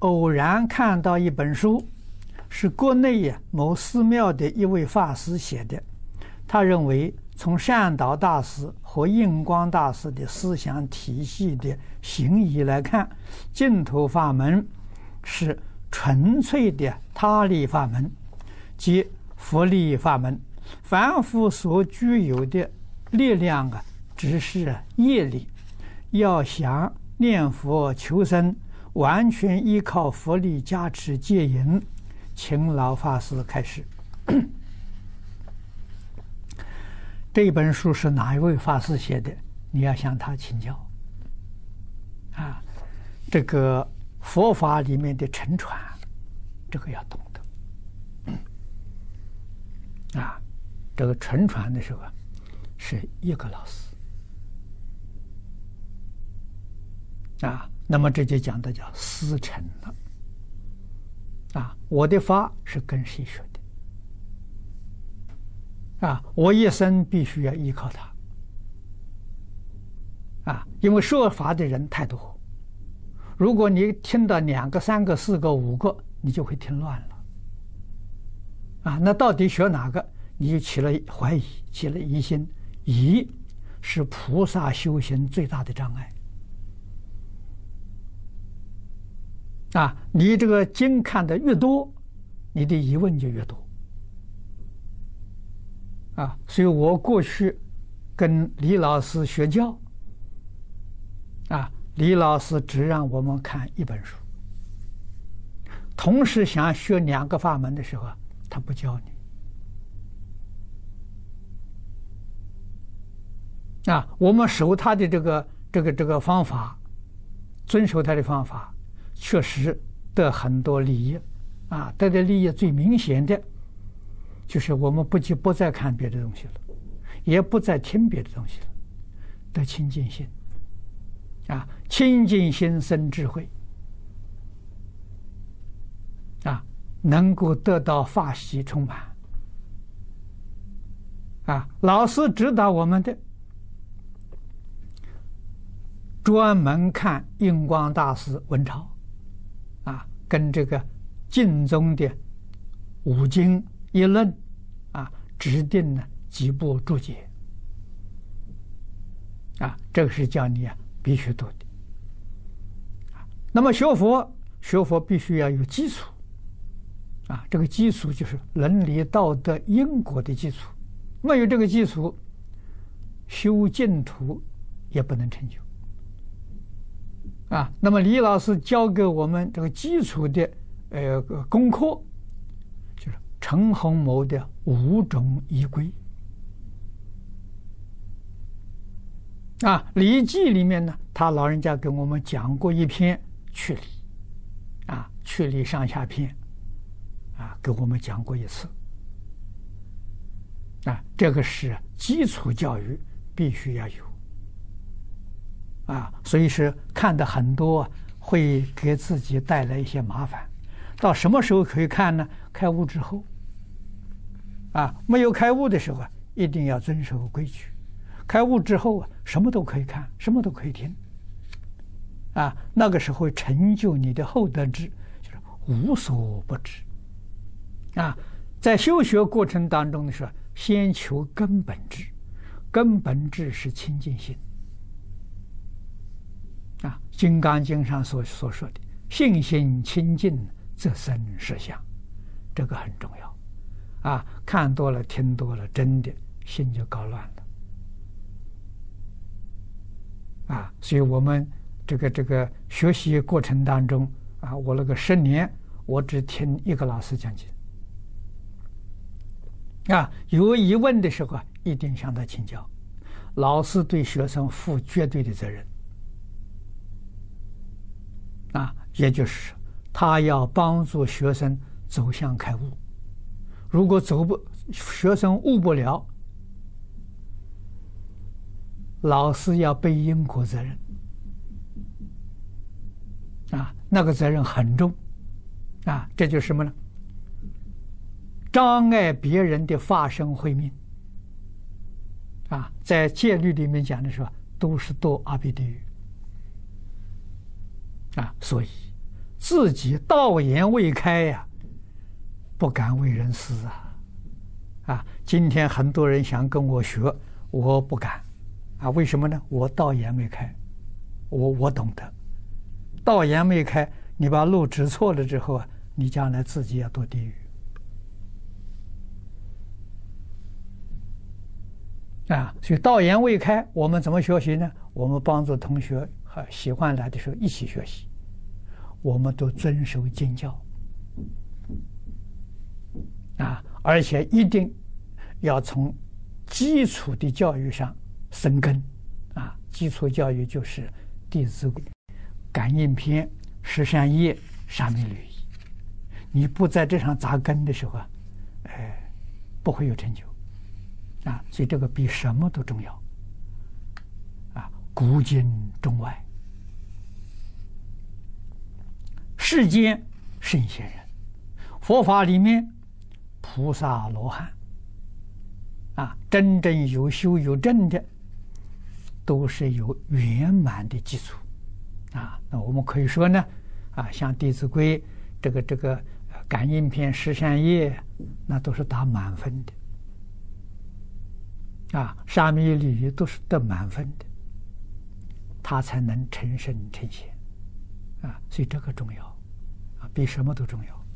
偶然看到一本书，是国内呀某寺庙的一位法师写的。他认为，从善导大师和印光大师的思想体系的行仪来看，净土法门是纯粹的他力法门，即佛力法门。凡夫所具有的力量啊，只是业力。要想念佛求生，完全依靠佛力加持接引，请老法师开始。这本书是哪一位法师写的？你要向他请教。啊，这个佛法里面的沉船，这个要懂得。啊，这个沉船的时候啊是一个老师。啊。那么这就讲的叫师承了，啊，我的法是跟谁学的？啊，我一生必须要依靠他，啊，因为说法的人太多，如果你听到两个、三个、四个、五个，你就会听乱了，啊，那到底学哪个？你就起了怀疑，起了疑心，疑是菩萨修行最大的障碍。啊，你这个经看的越多，你的疑问就越多。啊，所以我过去跟李老师学教，啊，李老师只让我们看一本书，同时想学两个法门的时候，他不教你。啊，我们守他的这个这个这个方法，遵守他的方法。确实得很多利益，啊，得的利益最明显的，就是我们不就不再看别的东西了，也不再听别的东西了，得清净心，啊，清净心生智慧，啊，能够得到法喜充满，啊，老师指导我们的，专门看印光大师文钞。啊跟这个晋宗的五经一论啊，指定了几部注解啊，这个是叫你啊必须读的。那么学佛，学佛必须要有基础啊，这个基础就是伦理道德因果的基础，没有这个基础，修净土也不能成就。啊，那么李老师教给我们这个基础的呃功课，就是陈洪谋的五种仪规。啊，《礼记》里面呢，他老人家给我们讲过一篇去礼，啊，去礼上下篇，啊，给我们讲过一次。啊，这个是基础教育，必须要有。啊，所以是看的很多，会给自己带来一些麻烦。到什么时候可以看呢？开悟之后。啊，没有开悟的时候啊，一定要遵守规矩。开悟之后啊，什么都可以看，什么都可以听。啊，那个时候成就你的厚德智，就是无所不知。啊，在修学过程当中的时候，先求根本智，根本智是清净心。啊，《金刚经》上所所说的“信心清净，则生实相”，这个很重要。啊，看多了，听多了，真的心就搞乱了。啊，所以我们这个这个学习过程当中，啊，我那个十年，我只听一个老师讲经。啊，有疑问的时候啊，一定向他请教。老师对学生负绝对的责任。也就是他要帮助学生走向开悟。如果走不，学生悟不了，老师要背因果责任。啊，那个责任很重。啊，这就是什么呢？障碍别人的发生慧命。啊，在戒律里面讲的时候，都是堕阿鼻地狱。啊，所以自己道眼未开呀，不敢为人师啊！啊，今天很多人想跟我学，我不敢啊！为什么呢？我道眼没开，我我懂得，道眼没开，你把路指错了之后啊，你将来自己要堕地狱啊！所以道眼未开，我们怎么学习呢？我们帮助同学啊喜欢来的时候一起学习。我们都遵守经教啊，而且一定要从基础的教育上生根啊。基础教育就是《弟子规》《感应篇》《十善业》《沙弥律》。你不在这上扎根的时候啊，哎，不会有成就啊。所以这个比什么都重要啊，古今中外。世间圣贤人，佛法里面菩萨罗汉，啊，真正有修有证的，都是有圆满的基础，啊，那我们可以说呢，啊，像《弟子规》这个这个感应篇、十善业，那都是打满分的，啊，沙弥律都是得满分的，他才能成圣成贤，啊，所以这个重要。比什么都重要。